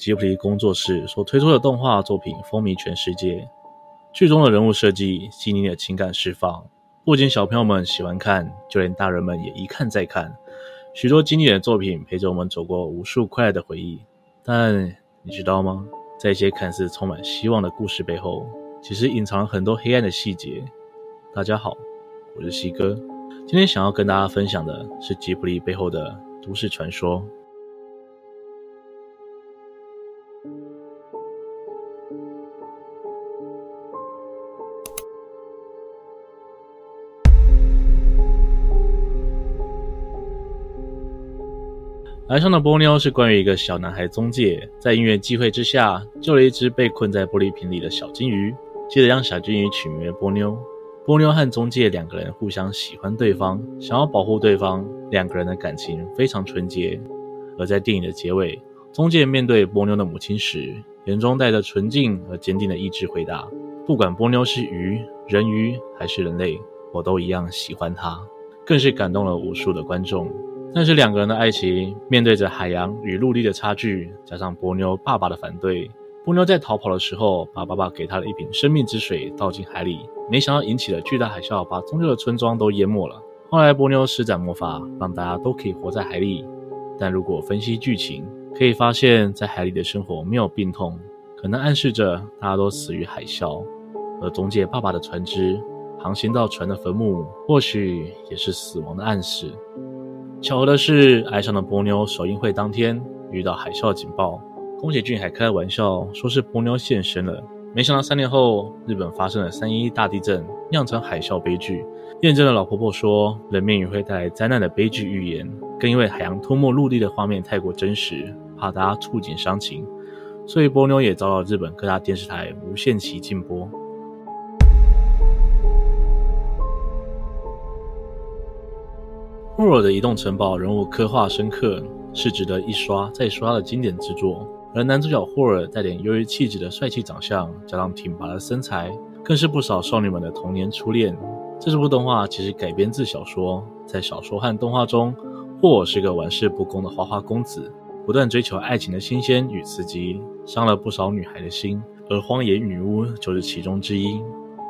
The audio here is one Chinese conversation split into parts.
吉卜力工作室所推出的动画作品风靡全世界。剧中的人物设计、细腻的情感释放，不仅小朋友们喜欢看，就连大人们也一看再看。许多经典的作品陪着我们走过无数快乐的回忆。但你知道吗？在一些看似充满希望的故事背后，其实隐藏了很多黑暗的细节。大家好，我是西哥，今天想要跟大家分享的是吉卜力背后的都市传说。崖上的波妞是关于一个小男孩宗介，在因缘际会之下，救了一只被困在玻璃瓶里的小金鱼，接着让小金鱼取名为波妞。波妞和宗介两个人互相喜欢对方，想要保护对方，两个人的感情非常纯洁。而在电影的结尾，宗介面对波妞的母亲时，眼中带着纯净而坚定的意志回答：“不管波妞是鱼、人鱼还是人类，我都一样喜欢她。”更是感动了无数的观众。但是两个人的爱情面对着海洋与陆地的差距，加上波妞爸爸的反对，波妞在逃跑的时候，把爸爸给她的一瓶生命之水倒进海里，没想到引起了巨大海啸，把宗介的村庄都淹没了。后来波妞施展魔法，让大家都可以活在海里。但如果分析剧情，可以发现，在海里的生活没有病痛，可能暗示着大家都死于海啸。而宗介爸爸的船只航行到船的坟墓，或许也是死亡的暗示。巧合的是，爱上的波妞首映会当天遇到海啸警报，宫崎骏还开了玩笑说是波妞现身了。没想到三年后，日本发生了三一一大地震，酿成海啸悲剧，验证了老婆婆说人面鱼会带来灾难的悲剧预言。更因为海洋吞没陆地的画面太过真实，怕大家触景伤情，所以波妞也遭到日本各大电视台无限期禁播。霍尔的移动城堡人物刻画深刻，是值得一刷再刷的经典之作。而男主角霍尔带点忧郁气质的帅气长相，加上挺拔的身材，更是不少少女们的童年初恋。这部动画其实改编自小说，在小说和动画中，霍尔是个玩世不恭的花花公子，不断追求爱情的新鲜与刺激，伤了不少女孩的心。而荒野女巫就是其中之一。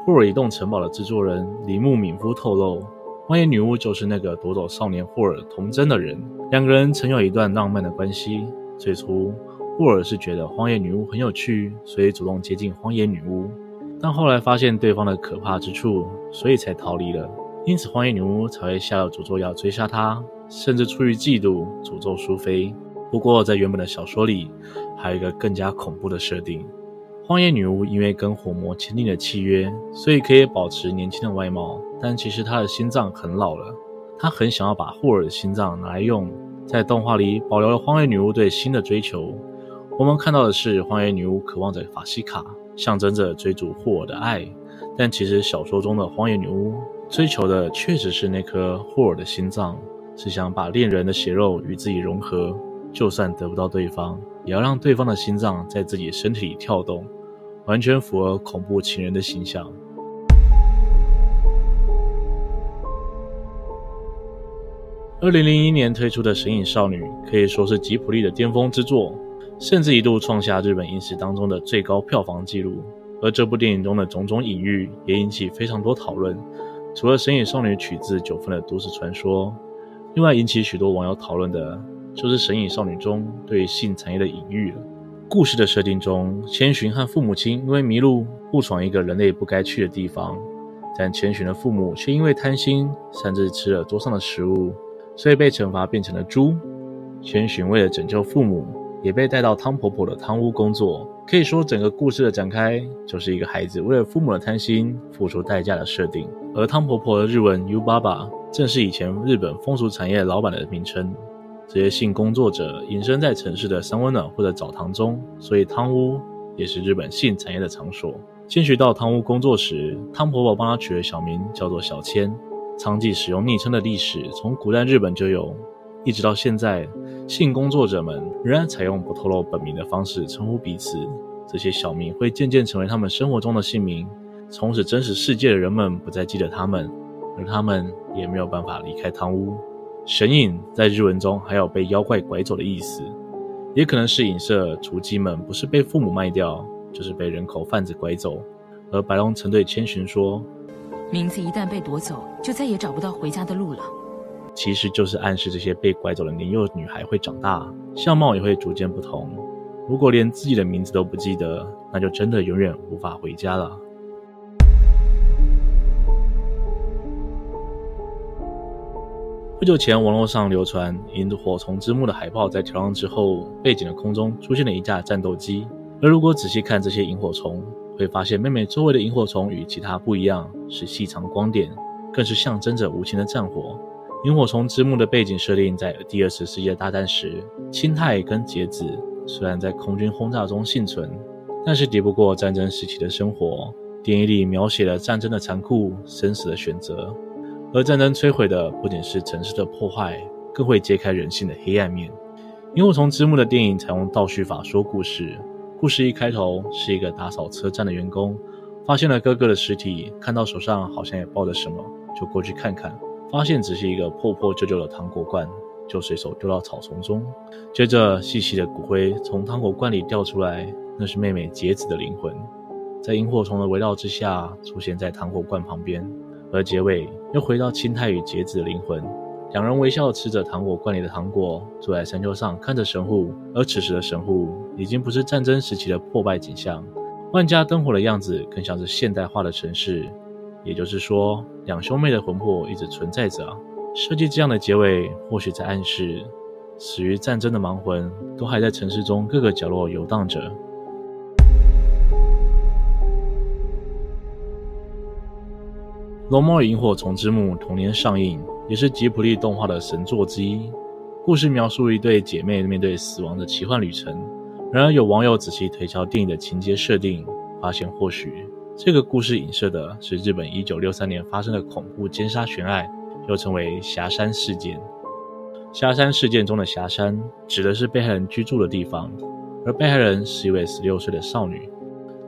霍尔移动城堡的制作人铃木敏夫透露。荒野女巫就是那个夺走少年霍尔童真的人，两个人曾有一段浪漫的关系。最初，霍尔是觉得荒野女巫很有趣，所以主动接近荒野女巫，但后来发现对方的可怕之处，所以才逃离了。因此，荒野女巫才会下了诅咒要追杀他，甚至出于嫉妒诅咒苏菲。不过，在原本的小说里，还有一个更加恐怖的设定。荒野女巫因为跟火魔签订了契约，所以可以保持年轻的外貌，但其实她的心脏很老了。她很想要把霍尔的心脏拿来用。在动画里保留了荒野女巫对心的追求。我们看到的是荒野女巫渴望着法西卡，象征着追逐霍尔的爱。但其实小说中的荒野女巫追求的确实是那颗霍尔的心脏，是想把恋人的血肉与自己融合，就算得不到对方，也要让对方的心脏在自己身体里跳动。完全符合恐怖情人的形象。二零零一年推出的《神隐少女》可以说是吉卜力的巅峰之作，甚至一度创下日本影史当中的最高票房纪录。而这部电影中的种种隐喻也引起非常多讨论。除了《神隐少女》取自九份的都市传说，另外引起许多网友讨论的就是《神隐少女》中对性产业的隐喻了。故事的设定中，千寻和父母亲因为迷路误闯一个人类不该去的地方，但千寻的父母却因为贪心擅自吃了桌上的食物，所以被惩罚变成了猪。千寻为了拯救父母，也被带到汤婆婆的汤屋工作。可以说，整个故事的展开就是一个孩子为了父母的贪心付出代价的设定。而汤婆婆的日文 U 爸爸正是以前日本风俗产业老板的名称。这些性工作者隐身在城市的三温暖或者澡堂中，所以汤屋也是日本性产业的场所。千寻到汤屋工作时，汤婆婆帮她取了小名，叫做小千。娼妓使用昵称的历史从古代日本就有，一直到现在，性工作者们仍然采用不透露本名的方式称呼彼此。这些小名会渐渐成为他们生活中的姓名，从此真实世界的人们不再记得他们，而他们也没有办法离开汤屋。神隐在日文中还有被妖怪拐走的意思，也可能是影射雏鸡们不是被父母卖掉，就是被人口贩子拐走。而白龙曾对千寻说：“名字一旦被夺走，就再也找不到回家的路了。”其实就是暗示这些被拐走的年幼女孩会长大，相貌也会逐渐不同。如果连自己的名字都不记得，那就真的永远无法回家了。不久前，网络上流传《萤火虫之墓》的海报，在调亮之后，背景的空中出现了一架战斗机。而如果仔细看这些萤火虫，会发现妹妹周围的萤火虫与其他不一样，是细长光点，更是象征着无情的战火。《萤火虫之墓》的背景设定在第二次世界大战时，清太跟节子虽然在空军轰炸中幸存，但是敌不过战争时期的生活。电影里描写了战争的残酷、生死的选择。而战争摧毁的不仅是城市的破坏，更会揭开人性的黑暗面。《萤火虫之墓》的电影采用倒叙法说故事。故事一开头是一个打扫车站的员工，发现了哥哥的尸体，看到手上好像也抱着什么，就过去看看，发现只是一个破破旧旧的糖果罐，就随手丢到草丛中。接着，细细的骨灰从糖果罐里掉出来，那是妹妹节子的灵魂，在萤火虫的围绕之下，出现在糖果罐旁边。而结尾又回到清太与节子的灵魂，两人微笑吃着糖果罐里的糖果，坐在山丘上看着神户。而此时的神户已经不是战争时期的破败景象，万家灯火的样子更像是现代化的城市。也就是说，两兄妹的魂魄一直存在着。设计这样的结尾，或许在暗示，死于战争的亡魂都还在城市中各个角落游荡着。《龙猫萤火虫之墓》同年上映，也是吉卜力动画的神作之一。故事描述一对姐妹面对死亡的奇幻旅程。然而，有网友仔细推敲电影的情节设定，发现或许这个故事影射的是日本1963年发生的恐怖奸杀悬案，又称为霞山事件。霞山事件中的霞山指的是被害人居住的地方，而被害人是一位16岁的少女。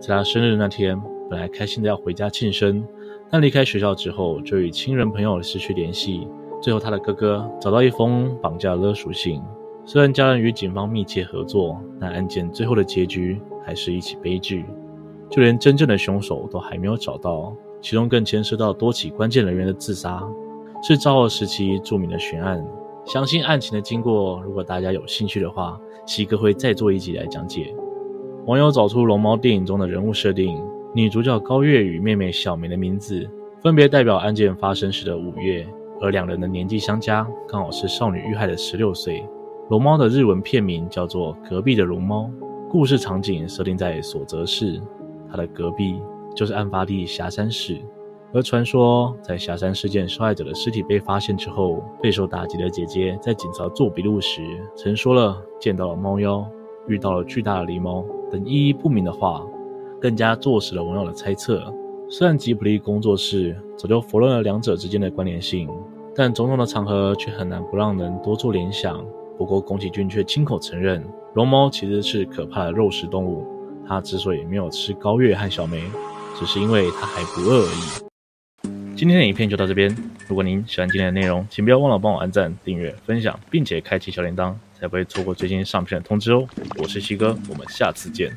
在她生日那天，本来开心的要回家庆生。但离开学校之后，就与亲人朋友失去联系。最后，他的哥哥找到一封绑架勒赎信。虽然家人与警方密切合作，但案件最后的结局还是一起悲剧。就连真正的凶手都还没有找到，其中更牵涉到多起关键人员的自杀，是昭和时期著名的悬案。相信案情的经过，如果大家有兴趣的话，西哥会再做一集来讲解。网友找出龙猫电影中的人物设定。女主角高月与妹妹小梅的名字分别代表案件发生时的五月，而两人的年纪相加，刚好是少女遇害的十六岁。龙猫的日文片名叫做《隔壁的龙猫》，故事场景设定在所泽市，它的隔壁就是案发地霞山市。而传说在霞山事件受害者的尸体被发现之后，备受打击的姐姐在警察做笔录时，曾说了见到了猫妖，遇到了巨大的狸猫等意义不明的话。更加坐实了网友的猜测。虽然吉卜力工作室早就否认了两者之间的关联性，但种种的场合却很难不让人多做联想。不过宫崎骏却亲口承认，龙猫其实是可怕的肉食动物。他之所以没有吃高月和小梅，只是因为他还不饿而已。今天的影片就到这边。如果您喜欢今天的内容，请不要忘了帮我按赞、订阅、分享，并且开启小铃铛，才不会错过最新上片的通知哦。我是西哥，我们下次见。